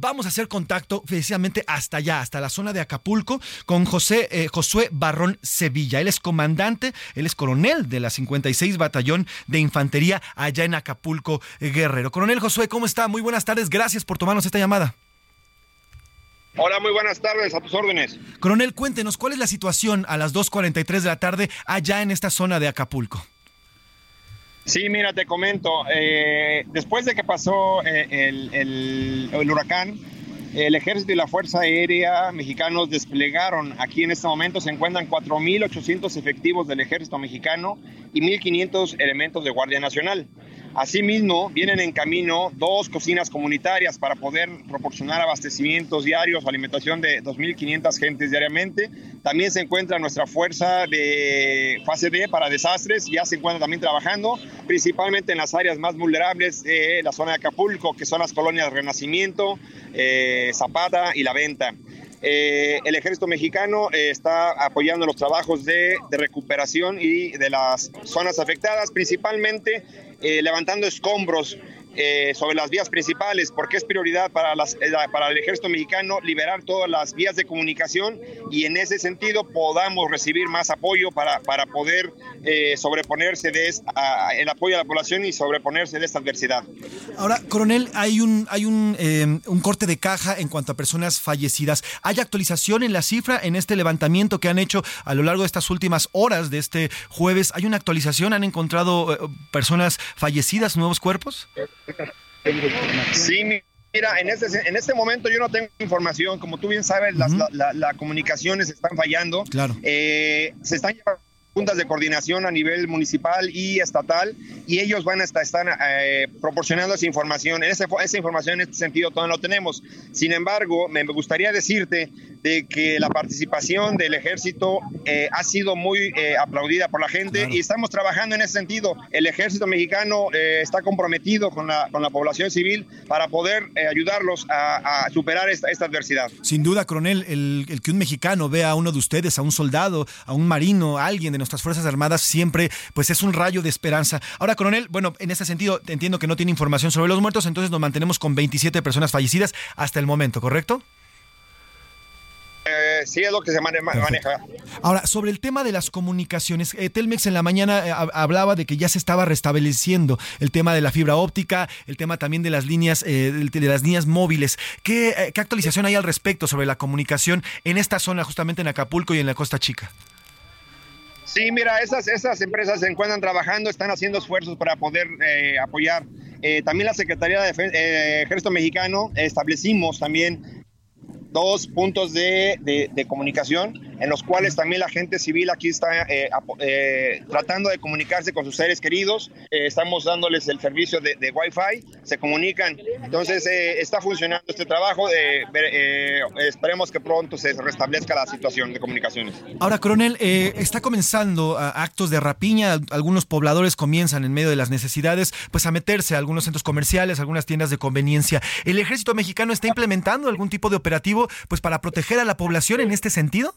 Vamos a hacer contacto precisamente hasta allá, hasta la zona de Acapulco, con José eh, Josué Barrón Sevilla. Él es comandante, él es coronel de la 56 Batallón de Infantería allá en Acapulco, eh, Guerrero. Coronel Josué, ¿cómo está? Muy buenas tardes, gracias por tomarnos esta llamada. Hola, muy buenas tardes, a tus órdenes. Coronel, cuéntenos, ¿cuál es la situación a las 2.43 de la tarde allá en esta zona de Acapulco? Sí, mira, te comento, eh, después de que pasó eh, el, el, el, huracán, el ejército y la Fuerza Aérea mexicanos desplegaron, aquí en este momento se encuentran 4.800 efectivos del ejército mexicano y 1.500 elementos de Guardia Nacional. Asimismo, vienen en camino dos cocinas comunitarias para poder proporcionar abastecimientos diarios alimentación de 2.500 gentes diariamente. También se encuentra nuestra fuerza de fase D para desastres, ya se encuentra también trabajando, principalmente en las áreas más vulnerables de la zona de Acapulco, que son las colonias Renacimiento, eh, Zapata y La Venta. Eh, el ejército mexicano eh, está apoyando los trabajos de, recuperación y de las zonas afectadas, principalmente eh, levantando escombros eh, sobre las vías principales, porque es prioridad para, las, eh, el ejército mexicano liberar todas las vías de comunicación y en ese sentido podamos recibir más apoyo para, para poder eh, sobreponerse de esta, el apoyo a la población y sobreponerse de esta adversidad. Ahora, coronel, hay un, hay un, eh, un corte de caja en cuanto a personas fallecidas. ¿Hay actualización en la cifra en este levantamiento que han hecho a lo largo de estas últimas horas de este jueves? ¿Hay una actualización? ¿Han encontrado personas fallecidas, nuevos cuerpos? Sí, mira, en este, en este momento yo no tengo información. Como tú bien sabes, las uh -huh. la, la, la, comunicaciones están fallando. Claro. Eh, se están llevando juntas de coordinación a nivel municipal y estatal y ellos van a estar, están eh, proporcionando esa información. Esa, esa, información en este sentido todavía no tenemos. Sin embargo, me gustaría decirte de que la participación del ejército eh, ha sido muy eh, aplaudida por la gente claro. y estamos trabajando en ese sentido. El ejército mexicano eh, está comprometido con la, con la, población civil para poder eh, ayudarlos a, a, superar esta, esta, adversidad. Sin duda, coronel, el, el, que un mexicano vea a uno de ustedes, a un soldado, a un marino, a alguien de nuestras Fuerzas Armadas, siempre pues es un rayo de esperanza. Ahora, coronel, bueno, en este sentido entiendo que no tiene información sobre los muertos, entonces nos mantenemos con 27 personas fallecidas hasta el momento, ¿correcto? Eh, sí, es lo que se maneja. Ahora, sobre el tema de las comunicaciones, eh, Telmex en la mañana eh, hablaba de que ya se estaba restableciendo el tema de la fibra óptica, el tema también de las líneas, eh, de las líneas móviles. ¿Qué, ¿Qué actualización hay al respecto sobre la comunicación en esta zona, justamente en Acapulco y en la Costa Chica? Sí, mira, esas, esas empresas se encuentran trabajando, están haciendo esfuerzos para poder eh, apoyar. Eh, también la Secretaría de eh, Ejército Mexicano establecimos también dos puntos de, de, de, comunicación en los cuales también la gente civil aquí está eh, eh, tratando de comunicarse con sus seres queridos. Eh, estamos dándoles el servicio de, Wi-Fi, se comunican. Entonces está funcionando este trabajo. esperemos que pronto se restablezca la situación de comunicaciones. Ahora, coronel, está comenzando actos de rapiña. Algunos pobladores comienzan en medio de las necesidades pues a meterse a algunos centros comerciales, algunas tiendas de conveniencia. ¿El ejército mexicano está implementando algún tipo de operativo pues para proteger a la población en este sentido?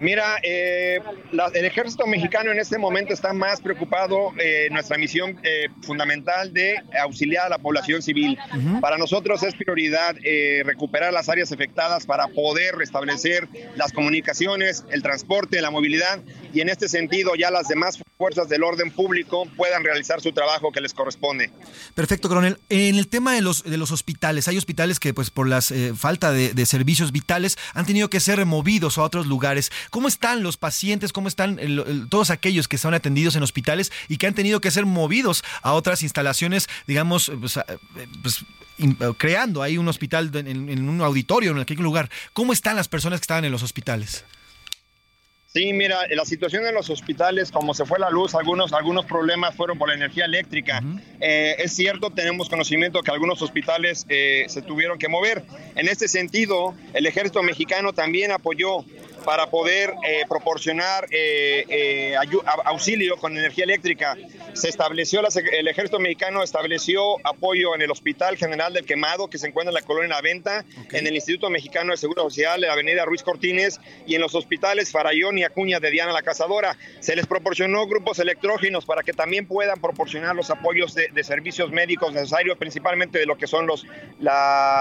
Mira, eh, la, el ejército mexicano en este momento está más preocupado en eh, nuestra misión eh, fundamental de auxiliar a la población civil. Uh -huh. Para nosotros es prioridad eh, recuperar las áreas afectadas para poder restablecer las comunicaciones, el transporte, la movilidad y en este sentido ya las demás fuerzas del orden público puedan realizar su trabajo que les corresponde. Perfecto, coronel. En el tema de los, de los hospitales, hay hospitales que pues por la eh, falta de, servicios vitales han tenido que ser removidos a otros lugares. ¿Cómo están los pacientes? ¿Cómo están todos aquellos que son atendidos en hospitales y que han tenido que ser movidos a otras instalaciones, digamos, pues, pues, creando ahí un hospital en, en, un auditorio, en aquel lugar? ¿Cómo están las personas que estaban en los hospitales? Sí, mira, la situación en los hospitales, como se fue la luz, algunos, algunos problemas fueron por la energía eléctrica. Eh, es cierto, tenemos conocimiento que algunos hospitales eh, se tuvieron que mover. En este sentido, el ejército mexicano también apoyó para poder eh, proporcionar eh, eh, auxilio con energía eléctrica. Se estableció, el ejército mexicano estableció apoyo en el Hospital General del Quemado, que se encuentra en la colonia La Venta, en el Instituto Mexicano de Seguro Social, en la avenida Ruiz Cortines, y en los hospitales Farallón y Acuña de Diana la Cazadora. Se les proporcionó grupos electrógenos para que también puedan proporcionar los apoyos de, servicios médicos necesarios, principalmente de lo que son los,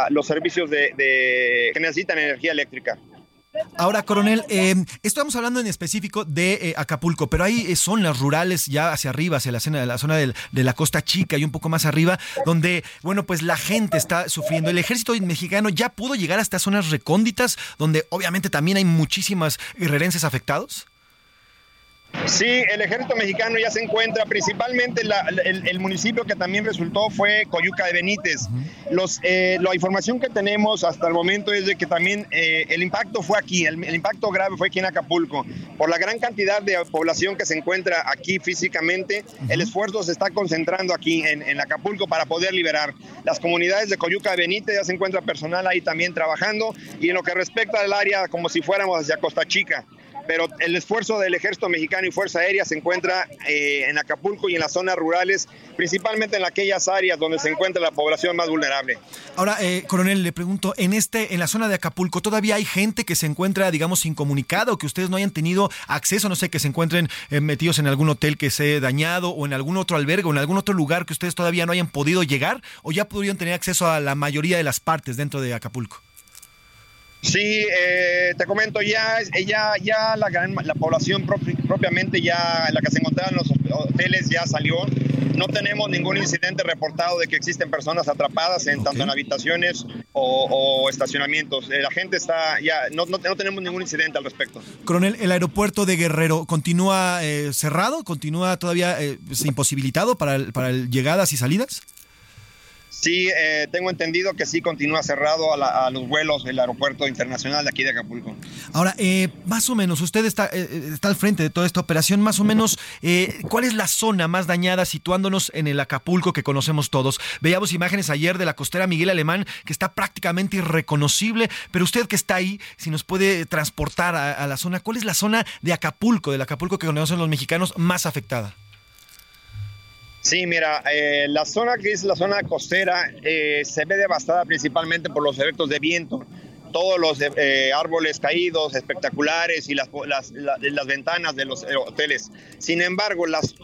los servicios de, que necesitan energía eléctrica. Ahora, coronel, eh, estamos hablando en específico de eh, Acapulco, pero hay eh, zonas rurales ya hacia arriba, hacia la zona, la zona de la Costa Chica y un poco más arriba, donde, bueno, pues la gente está sufriendo. El ejército mexicano ya pudo llegar hasta zonas recónditas, donde obviamente también hay muchísimas guerrerenses afectados. Sí, el ejército mexicano ya se encuentra, principalmente el, municipio que también resultó fue Coyuca de Benítez. Los, eh, la información que tenemos hasta el momento es de que también eh, el impacto fue aquí, el, impacto grave fue aquí en Acapulco. Por la gran cantidad de población que se encuentra aquí físicamente, el esfuerzo se está concentrando aquí en, en, Acapulco para poder liberar. Las comunidades de Coyuca de Benítez ya se encuentra personal ahí también trabajando y en lo que respecta al área como si fuéramos hacia Costa Chica pero el esfuerzo del Ejército Mexicano y Fuerza Aérea se encuentra eh, en Acapulco y en las zonas rurales, principalmente en aquellas áreas donde se encuentra la población más vulnerable. Ahora, eh, coronel, le pregunto, en este, en la zona de Acapulco, ¿todavía hay gente que se encuentra, digamos, incomunicada o que ustedes no hayan tenido acceso, no sé, que se encuentren eh, metidos en algún hotel que se dañado o en algún otro albergue o en algún otro lugar que ustedes todavía no hayan podido llegar o ya pudieron tener acceso a la mayoría de las partes dentro de Acapulco? Sí, eh, te comento, ya, ya, ya la, la población propiamente, ya la que se encontraba en los hoteles ya salió. No tenemos ningún incidente reportado de que existen personas atrapadas en tanto en habitaciones o, estacionamientos. Eh, la gente está ya, no, no, tenemos ningún incidente al respecto. Coronel, ¿el aeropuerto de Guerrero continúa eh, cerrado? ¿Continúa todavía pues, imposibilitado para, para llegadas y salidas? Sí, eh, tengo entendido que sí continúa cerrado a, los vuelos del aeropuerto internacional de aquí de Acapulco. Ahora, eh, más o menos, usted está, eh, está al frente de toda esta operación, más o menos, ¿cuál es la zona más dañada situándonos en el Acapulco que conocemos todos? Veíamos imágenes ayer de la costera Miguel Alemán que está prácticamente irreconocible, pero usted que está ahí, si nos puede transportar a, a la zona, ¿cuál es la zona de Acapulco, del Acapulco que conocen los mexicanos, más afectada? Sí, mira, eh, la zona que es la zona costera eh, se ve devastada principalmente por los efectos de viento todos los eh, árboles caídos espectaculares y las, las, las, ventanas de los hoteles. Sin embargo, las,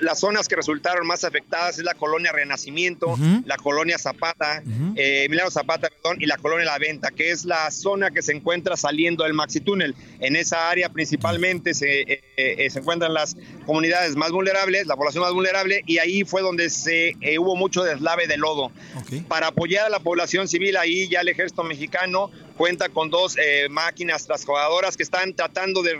las, zonas que resultaron más afectadas es la colonia Renacimiento, la colonia Zapata, eh, Milano Zapata, perdón, y la colonia La Venta, que es la zona que se encuentra saliendo del Maxi Túnel. En esa área principalmente se, eh, se encuentran las comunidades más vulnerables, la población más vulnerable, y ahí fue donde se hubo mucho deslave de lodo. Para apoyar a la población civil, ahí ya el ejército mexicano cuenta con dos eh, máquinas transjugadoras que están tratando de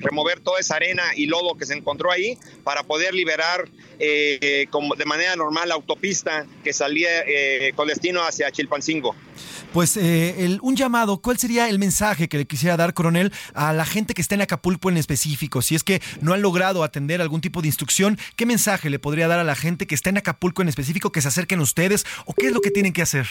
remover toda esa arena y lodo que se encontró ahí para poder liberar eh, como de manera normal la autopista que salía eh, con destino hacia Chilpancingo. Pues un llamado, ¿cuál sería el mensaje que le quisiera dar, coronel, a la gente que está en Acapulco en específico? Si es que no han logrado atender algún tipo de instrucción, ¿qué mensaje le podría dar a la gente que está en Acapulco en específico que se acerquen ustedes o qué es lo que tienen que hacer?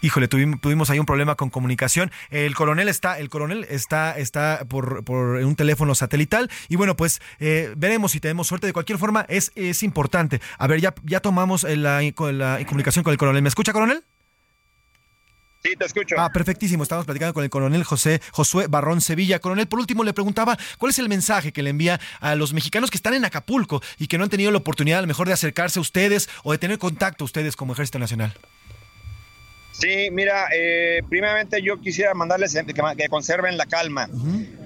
Híjole, tuvimos, ahí un problema con comunicación. El coronel está, el coronel está, está por, un teléfono satelital. Y bueno, pues eh, veremos si tenemos suerte. De cualquier forma, es, es importante. A ver, ya, ya tomamos la, la comunicación con el coronel. ¿Me escucha, coronel? Sí, te escucho. Ah, perfectísimo. Estamos platicando con el coronel José Josué Barrón Sevilla. Coronel, por último le preguntaba cuál es el mensaje que le envía a los mexicanos que están en Acapulco y que no han tenido la oportunidad a lo mejor de acercarse a ustedes o de tener contacto a ustedes como Ejército Nacional. Sí, mira, eh, primeramente yo quisiera mandarles que, conserven la calma.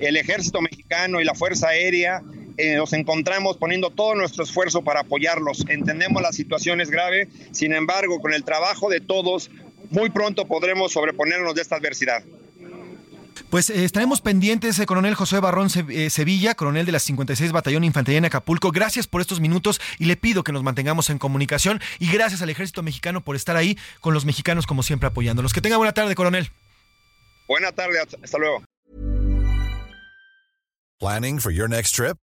El ejército mexicano y la Fuerza Aérea eh, nos encontramos poniendo todo nuestro esfuerzo para apoyarlos. Entendemos la situación es grave, sin embargo, con el trabajo de todos, muy pronto podremos sobreponernos de esta adversidad. Pues eh, estaremos pendientes, eh, coronel José Barrón eh, Sevilla, coronel de la 56 Batallón Infantería en Acapulco. Gracias por estos minutos y le pido que nos mantengamos en comunicación y gracias al Ejército Mexicano por estar ahí con los mexicanos como siempre apoyándolos. Que tenga buena tarde, coronel. Buena tarde, hasta luego. Planning for your next trip?